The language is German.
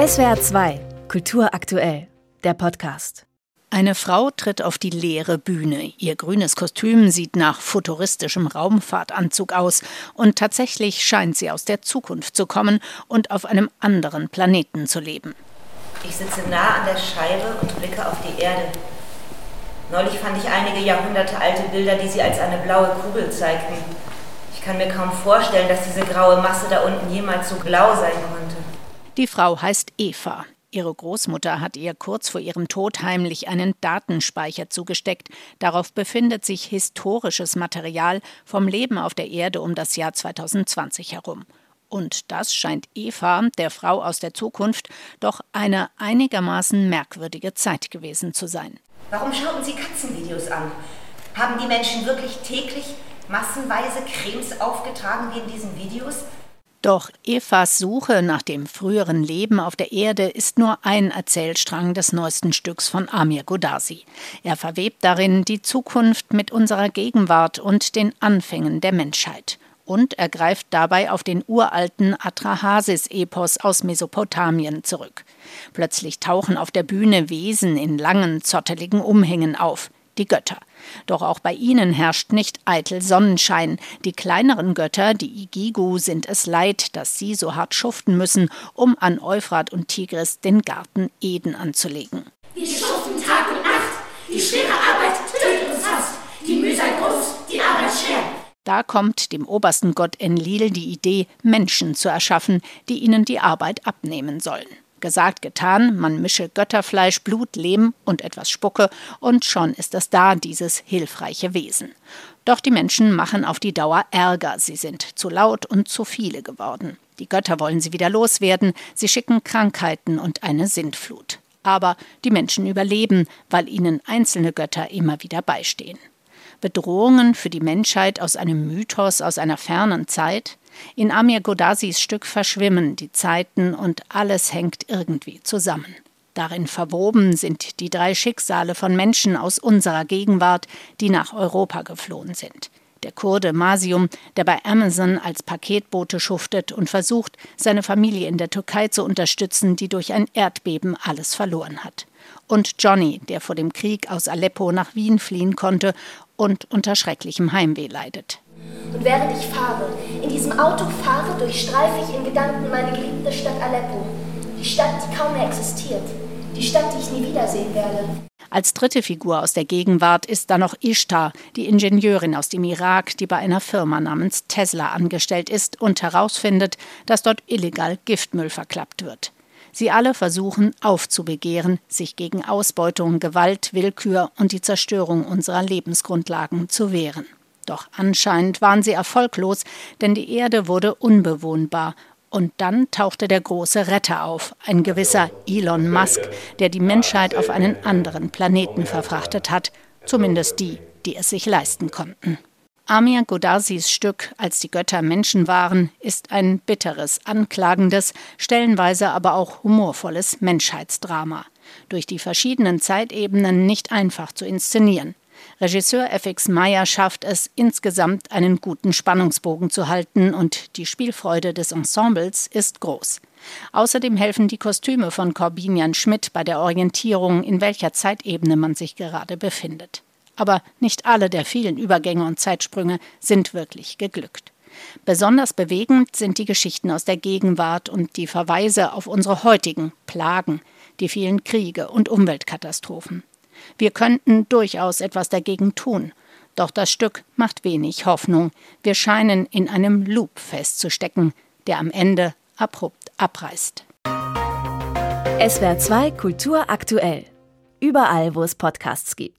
SWR 2, Kultur aktuell, der Podcast. Eine Frau tritt auf die leere Bühne. Ihr grünes Kostüm sieht nach futuristischem Raumfahrtanzug aus und tatsächlich scheint sie aus der Zukunft zu kommen und auf einem anderen Planeten zu leben. Ich sitze nah an der Scheibe und blicke auf die Erde. Neulich fand ich einige Jahrhunderte alte Bilder, die sie als eine blaue Kugel zeigten. Ich kann mir kaum vorstellen, dass diese graue Masse da unten jemals so blau sein konnte. Die Frau heißt Eva. Ihre Großmutter hat ihr kurz vor ihrem Tod heimlich einen Datenspeicher zugesteckt. Darauf befindet sich historisches Material vom Leben auf der Erde um das Jahr 2020 herum. Und das scheint Eva, der Frau aus der Zukunft, doch eine einigermaßen merkwürdige Zeit gewesen zu sein. Warum schauten Sie Katzenvideos an? Haben die Menschen wirklich täglich massenweise Cremes aufgetragen wie in diesen Videos? Doch Evas Suche nach dem früheren Leben auf der Erde ist nur ein Erzählstrang des neuesten Stücks von Amir Godasi. Er verwebt darin die Zukunft mit unserer Gegenwart und den Anfängen der Menschheit. Und er greift dabei auf den uralten Atrahasis-Epos aus Mesopotamien zurück. Plötzlich tauchen auf der Bühne Wesen in langen, zotteligen Umhängen auf die Götter. Doch auch bei ihnen herrscht nicht eitel Sonnenschein. Die kleineren Götter, die Igigu, sind es leid, dass sie so hart schuften müssen, um an Euphrat und Tigris den Garten Eden anzulegen. Wir schuften Tag und Nacht. Die schwere Arbeit tötet uns fast. Die Mühe sei groß, die Arbeit schwer. Da kommt dem obersten Gott Enlil die Idee, Menschen zu erschaffen, die ihnen die Arbeit abnehmen sollen. Gesagt, getan, man mische Götterfleisch, Blut, Lehm und etwas Spucke, und schon ist es da, dieses hilfreiche Wesen. Doch die Menschen machen auf die Dauer Ärger, sie sind zu laut und zu viele geworden. Die Götter wollen sie wieder loswerden, sie schicken Krankheiten und eine Sintflut. Aber die Menschen überleben, weil ihnen einzelne Götter immer wieder beistehen. Bedrohungen für die Menschheit aus einem Mythos aus einer fernen Zeit? In Amir Godasis Stück verschwimmen die Zeiten und alles hängt irgendwie zusammen. Darin verwoben sind die drei Schicksale von Menschen aus unserer Gegenwart, die nach Europa geflohen sind. Der Kurde Masium, der bei Amazon als Paketbote schuftet und versucht, seine Familie in der Türkei zu unterstützen, die durch ein Erdbeben alles verloren hat. Und Johnny, der vor dem Krieg aus Aleppo nach Wien fliehen konnte und unter schrecklichem Heimweh leidet. Und während ich fahre, in diesem Auto fahre, durchstreife ich in Gedanken meine geliebte Stadt Aleppo. Die Stadt, die kaum mehr existiert. Die Stadt, die ich nie wiedersehen werde. Als dritte Figur aus der Gegenwart ist da noch Ishtar, die Ingenieurin aus dem Irak, die bei einer Firma namens Tesla angestellt ist und herausfindet, dass dort illegal Giftmüll verklappt wird. Sie alle versuchen aufzubegehren, sich gegen Ausbeutung, Gewalt, Willkür und die Zerstörung unserer Lebensgrundlagen zu wehren. Doch anscheinend waren sie erfolglos, denn die Erde wurde unbewohnbar. Und dann tauchte der große Retter auf, ein gewisser Elon Musk, der die Menschheit auf einen anderen Planeten verfrachtet hat, zumindest die, die es sich leisten konnten. Amir Godasis Stück Als die Götter Menschen waren ist ein bitteres, anklagendes, stellenweise aber auch humorvolles Menschheitsdrama. Durch die verschiedenen Zeitebenen nicht einfach zu inszenieren. Regisseur FX Meyer schafft es, insgesamt einen guten Spannungsbogen zu halten und die Spielfreude des Ensembles ist groß. Außerdem helfen die Kostüme von Corbinian Schmidt bei der Orientierung, in welcher Zeitebene man sich gerade befindet. Aber nicht alle der vielen Übergänge und Zeitsprünge sind wirklich geglückt. Besonders bewegend sind die Geschichten aus der Gegenwart und die Verweise auf unsere heutigen Plagen, die vielen Kriege und Umweltkatastrophen. Wir könnten durchaus etwas dagegen tun. Doch das Stück macht wenig Hoffnung. Wir scheinen in einem Loop festzustecken, der am Ende abrupt abreißt. SWR 2 Kultur aktuell. Überall, wo es Podcasts gibt.